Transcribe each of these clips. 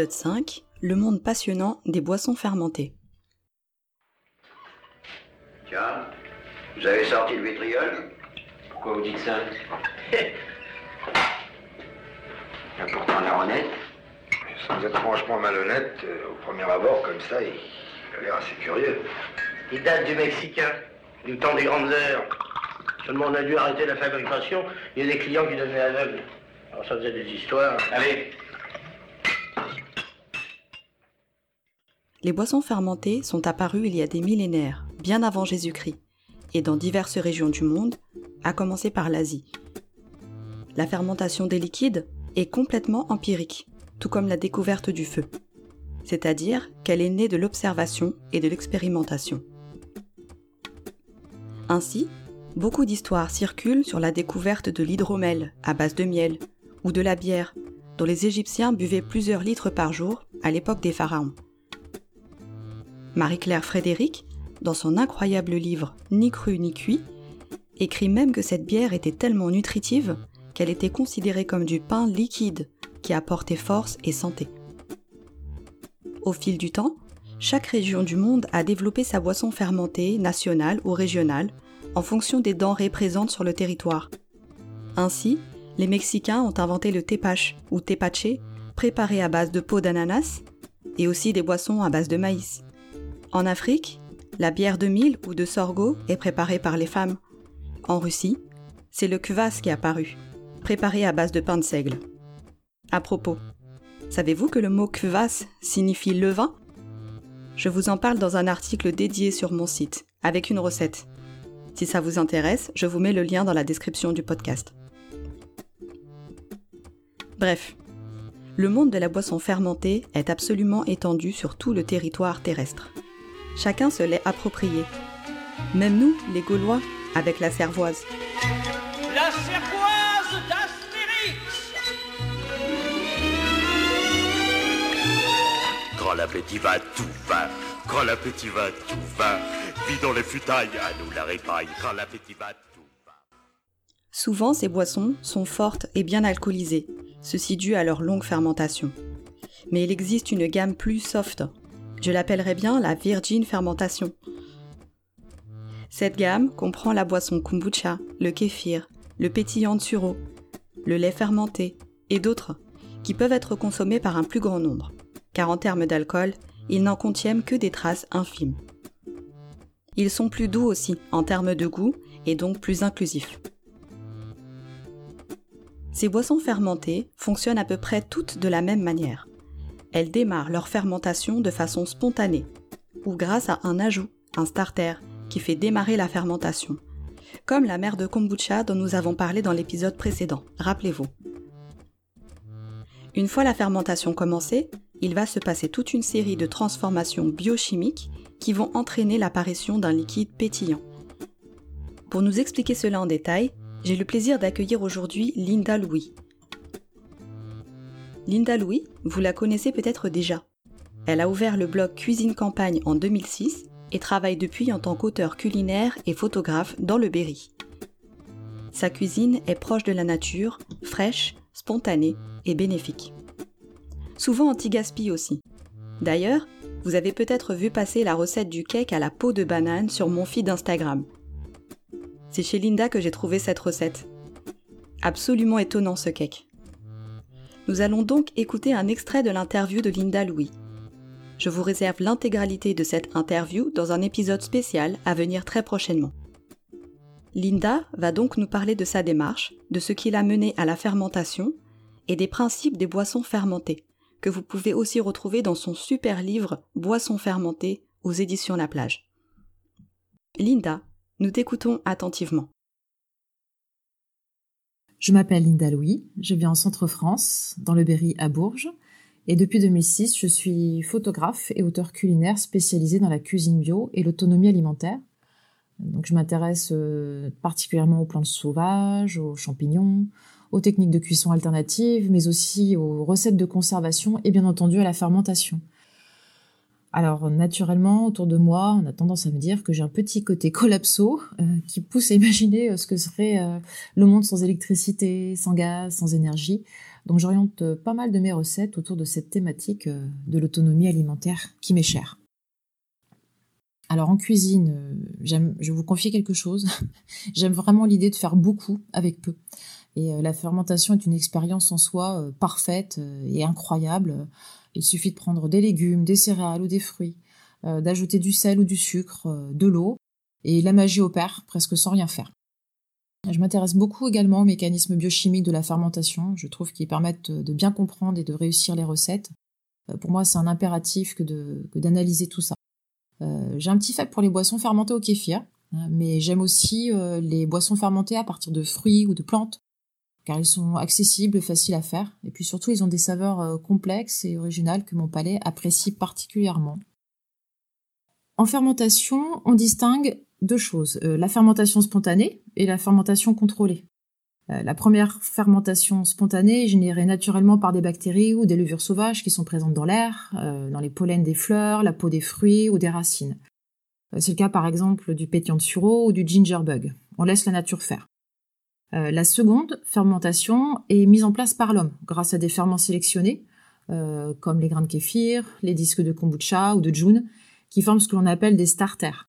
Épisode 5 Le monde passionnant des boissons fermentées. Tiens, vous avez sorti le vitriol? Pourquoi vous dites ça? Il y a pourtant l'air honnête. Sans être franchement malhonnête, euh, au premier abord, comme ça, il, il a l'air assez curieux. Il date du Mexicain, du temps des grandes heures. Seulement on a dû arrêter la fabrication, il y a des clients qui devenaient aveugles. Alors ça faisait des histoires. Allez, Les boissons fermentées sont apparues il y a des millénaires, bien avant Jésus-Christ, et dans diverses régions du monde, à commencer par l'Asie. La fermentation des liquides est complètement empirique, tout comme la découverte du feu. C'est-à-dire qu'elle est née de l'observation et de l'expérimentation. Ainsi, beaucoup d'histoires circulent sur la découverte de l'hydromel à base de miel, ou de la bière, dont les Égyptiens buvaient plusieurs litres par jour à l'époque des pharaons. Marie-Claire Frédéric, dans son incroyable livre Ni cru ni cuit, écrit même que cette bière était tellement nutritive qu'elle était considérée comme du pain liquide qui apportait force et santé. Au fil du temps, chaque région du monde a développé sa boisson fermentée, nationale ou régionale, en fonction des denrées présentes sur le territoire. Ainsi, les Mexicains ont inventé le tepache ou tepache, préparé à base de peau d'ananas, et aussi des boissons à base de maïs. En Afrique, la bière de mil ou de sorgho est préparée par les femmes. En Russie, c'est le kvass qui est apparu, préparé à base de pain de seigle. À propos, savez-vous que le mot kvass signifie levain? Je vous en parle dans un article dédié sur mon site, avec une recette. Si ça vous intéresse, je vous mets le lien dans la description du podcast. Bref, le monde de la boisson fermentée est absolument étendu sur tout le territoire terrestre. Chacun se l'est approprié. Même nous, les Gaulois, avec la cervoise. La cervoise d'Astérix Quand l'appétit va, tout va. Quand l'appétit va, tout va. Vidons les futailles, à nous la répaille. Quand l'appétit va, tout va. Souvent, ces boissons sont fortes et bien alcoolisées, ceci dû à leur longue fermentation. Mais il existe une gamme plus soft. Je l'appellerais bien la virgin fermentation. Cette gamme comprend la boisson kombucha, le kéfir, le pétillant de sureau, le lait fermenté et d'autres qui peuvent être consommés par un plus grand nombre, car en termes d'alcool, ils n'en contiennent que des traces infimes. Ils sont plus doux aussi en termes de goût et donc plus inclusifs. Ces boissons fermentées fonctionnent à peu près toutes de la même manière. Elles démarrent leur fermentation de façon spontanée, ou grâce à un ajout, un starter, qui fait démarrer la fermentation, comme la mer de kombucha dont nous avons parlé dans l'épisode précédent, rappelez-vous. Une fois la fermentation commencée, il va se passer toute une série de transformations biochimiques qui vont entraîner l'apparition d'un liquide pétillant. Pour nous expliquer cela en détail, j'ai le plaisir d'accueillir aujourd'hui Linda Louis. Linda Louis, vous la connaissez peut-être déjà. Elle a ouvert le blog Cuisine Campagne en 2006 et travaille depuis en tant qu'auteur culinaire et photographe dans le Berry. Sa cuisine est proche de la nature, fraîche, spontanée et bénéfique. Souvent anti-gaspi aussi. D'ailleurs, vous avez peut-être vu passer la recette du cake à la peau de banane sur mon feed Instagram. C'est chez Linda que j'ai trouvé cette recette. Absolument étonnant ce cake. Nous allons donc écouter un extrait de l'interview de Linda Louis. Je vous réserve l'intégralité de cette interview dans un épisode spécial à venir très prochainement. Linda va donc nous parler de sa démarche, de ce qui l'a mené à la fermentation et des principes des boissons fermentées, que vous pouvez aussi retrouver dans son super livre Boissons fermentées aux éditions La Plage. Linda, Nous t'écoutons attentivement. Je m'appelle Linda Louis, je vis en Centre-France, dans le Berry à Bourges, et depuis 2006, je suis photographe et auteur culinaire spécialisé dans la cuisine bio et l'autonomie alimentaire. Donc je m'intéresse euh, particulièrement aux plantes sauvages, aux champignons, aux techniques de cuisson alternatives, mais aussi aux recettes de conservation et bien entendu à la fermentation. Alors naturellement, autour de moi, on a tendance à me dire que j'ai un petit côté collapso euh, qui pousse à imaginer euh, ce que serait euh, le monde sans électricité, sans gaz, sans énergie. Donc j'oriente pas mal de mes recettes autour de cette thématique de l'autonomie alimentaire qui m'est chère. Alors en cuisine, je vous confier quelque chose. j'aime vraiment l'idée de faire beaucoup avec peu. Et la fermentation est une expérience en soi parfaite et incroyable il suffit de prendre des légumes, des céréales ou des fruits, euh, d'ajouter du sel ou du sucre, euh, de l'eau, et la magie opère presque sans rien faire. Je m'intéresse beaucoup également aux mécanismes biochimiques de la fermentation. Je trouve qu'ils permettent de bien comprendre et de réussir les recettes. Euh, pour moi, c'est un impératif que, d'analyser tout ça. j'ai un petit faible pour les boissons fermentées au kéfir, hein, mais j'aime aussi les boissons fermentées à partir de fruits ou de plantes, car ils sont accessibles faciles à faire, et puis surtout ils ont des saveurs euh, complexes et originales que mon palais apprécie particulièrement. En fermentation, on distingue deux choses, euh, la fermentation spontanée et la fermentation contrôlée. Euh, la première fermentation spontanée est générée naturellement par des bactéries ou des levures sauvages qui sont présentes dans l'air, dans les pollens des fleurs, la peau des fruits ou des racines. C'est le cas par exemple du pétillant de sureau ou du gingerbug. On laisse la nature faire. Euh, la seconde fermentation est mise en place par l'homme grâce à des ferments sélectionnés, euh, comme les grains de kéfir, les disques de kombucha ou de june, qui forment ce que l'on appelle des starters.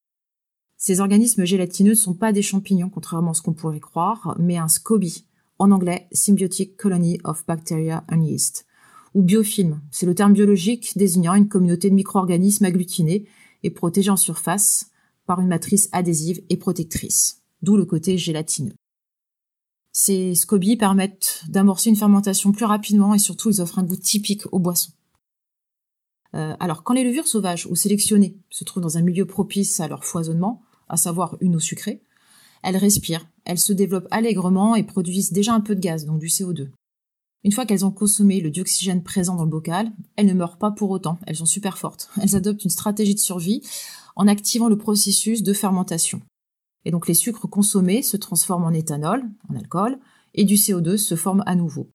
Ces organismes gélatineux ne sont pas des champignons, contrairement à ce qu'on pourrait croire, mais un SCOBY, en anglais Symbiotic Colony of Bacteria and Yeast, ou biofilm, c'est le terme biologique désignant une communauté de micro-organismes agglutinés et protégés en surface par une matrice adhésive et protectrice, d'où le côté gélatineux. Ces scobies permettent d'amorcer une fermentation plus rapidement et surtout ils offrent un goût typique aux boissons. Euh, alors quand les levures sauvages ou sélectionnées se trouvent dans un milieu propice à leur foisonnement, à savoir une eau sucrée, elles respirent, elles se développent allègrement et produisent déjà un peu de gaz, donc du CO2. Une fois qu'elles ont consommé le dioxygène présent dans le bocal, elles ne meurent pas pour autant, elles sont super fortes. Elles adoptent une stratégie de survie en activant le processus de fermentation. Et donc les sucres consommés se transforment en éthanol, en alcool, et du CO2 se forme à nouveau.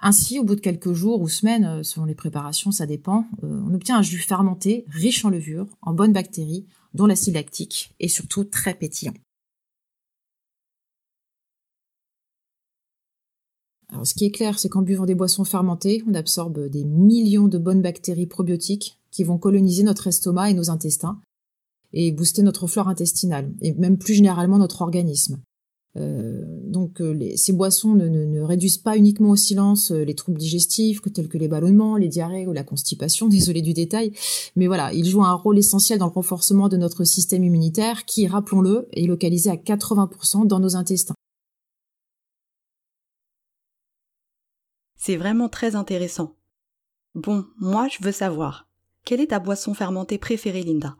Ainsi, au bout de quelques jours ou semaines, euh, selon les préparations, ça dépend, euh, on obtient un jus fermenté, riche en levure, en bonnes bactéries, dont l'acide lactique, et surtout très pétillant. Alors, ce qui est clair, c'est qu'en buvant des boissons fermentées, on absorbe des millions de bonnes bactéries probiotiques qui vont coloniser notre estomac et nos intestins, et booster notre flore intestinale et même plus généralement notre organisme. Euh, donc euh, ces boissons ne, réduisent pas uniquement au silence euh, les troubles digestifs tels que les ballonnements, les diarrhées ou la constipation, désolé du détail, mais voilà, ils jouent un rôle essentiel dans le renforcement de notre système immunitaire qui, rappelons-le, est localisé à 80% dans nos intestins. C'est vraiment très intéressant. Bon, moi je veux savoir, quelle est ta boisson fermentée préférée, Linda?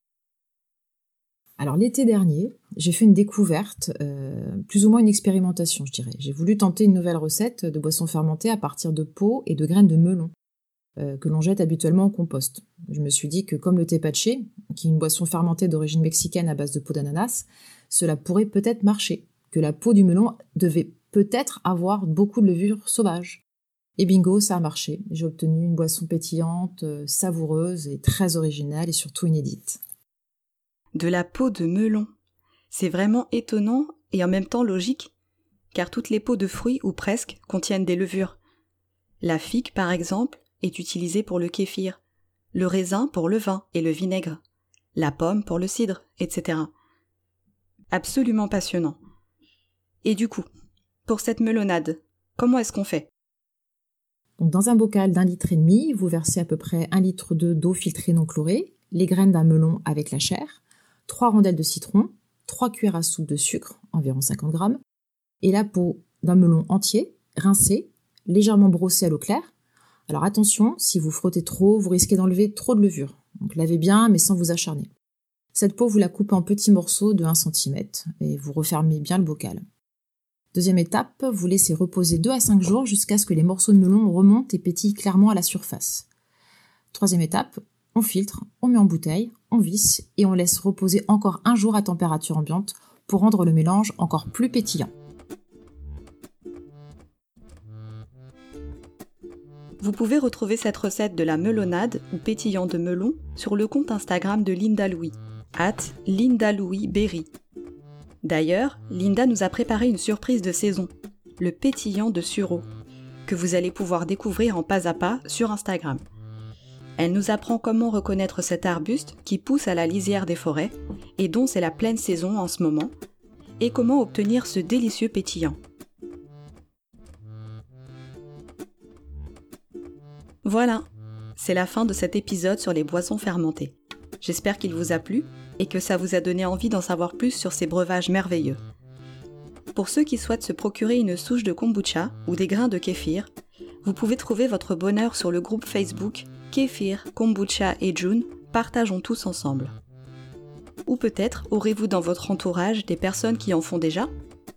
Alors l'été dernier, j'ai fait une découverte, euh, plus ou moins une expérimentation, je dirais. J'ai voulu tenter une nouvelle recette de boisson fermentée à partir de peaux et de graines de melon euh, que l'on jette habituellement au compost. Je me suis dit que comme le tepache, qui est une boisson fermentée d'origine mexicaine à base de peau d'ananas, cela pourrait peut-être marcher, que la peau du melon devait peut-être avoir beaucoup de levure sauvage. Et bingo, ça a marché. J'ai obtenu une boisson pétillante, euh, savoureuse et très originale et surtout inédite de la peau de melon. C'est vraiment étonnant et en même temps logique, car toutes les peaux de fruits, ou presque, contiennent des levures. La figue, par exemple, est utilisée pour le kéfir, le raisin pour le vin et le vinaigre, la pomme pour le cidre, etc. Absolument passionnant. Et du coup, pour cette melonade, comment est-ce qu'on fait? Dans un bocal d'un litre et demi, vous versez à peu près un litre d'eau filtrée non chlorée, les graines d'un melon avec la chair, 3 rondelles de citron, 3 cuillères à soupe de sucre, environ 50 grammes, et la peau d'un melon entier, rincé, légèrement brossé à l'eau claire. Alors attention, si vous frottez trop, vous risquez d'enlever trop de levure. Donc lavez bien, mais sans vous acharner. Cette peau, vous la coupez en petits morceaux de 1 cm et vous refermez bien le bocal. Deuxième étape, vous laissez reposer 2 à 5 jours jusqu'à ce que les morceaux de melon remontent et pétillent clairement à la surface. Troisième étape, on filtre, on met en bouteille, on visse et on laisse reposer encore un jour à température ambiante pour rendre le mélange encore plus pétillant. Vous pouvez retrouver cette recette de la melonade ou pétillant de melon sur le compte Instagram de Linda Louis, at Linda Louis Berry. D'ailleurs, Linda nous a préparé une surprise de saison, le pétillant de sureau, que vous allez pouvoir découvrir en pas à pas sur Instagram. Elle nous apprend comment reconnaître cet arbuste qui pousse à la lisière des forêts et dont c'est la pleine saison en ce moment, et comment obtenir ce délicieux pétillant. Voilà, c'est la fin de cet épisode sur les boissons fermentées. J'espère qu'il vous a plu et que ça vous a donné envie d'en savoir plus sur ces breuvages merveilleux. Pour ceux qui souhaitent se procurer une souche de kombucha ou des grains de kéfir, vous pouvez trouver votre bonheur sur le groupe Facebook Kéfir, Kombucha et June, partageons tous ensemble. Ou peut-être aurez-vous dans votre entourage des personnes qui en font déjà?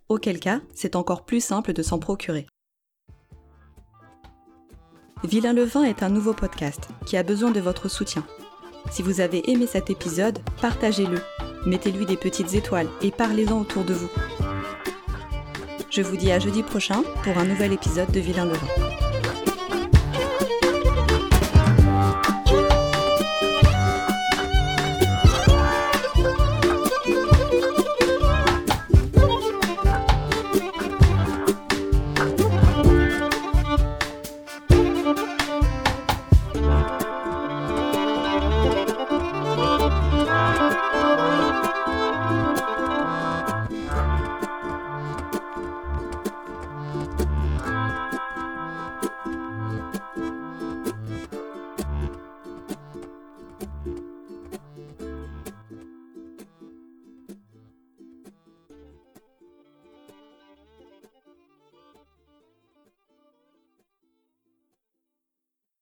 Auquel cas, c'est encore plus simple de s'en procurer. Vilain le vin est un nouveau podcast qui a besoin de votre soutien. Si vous avez aimé cet épisode, partagez-le, mettez-lui des petites étoiles et parlez-en autour de vous. Je vous dis à jeudi prochain pour un nouvel épisode de Vilain le vin.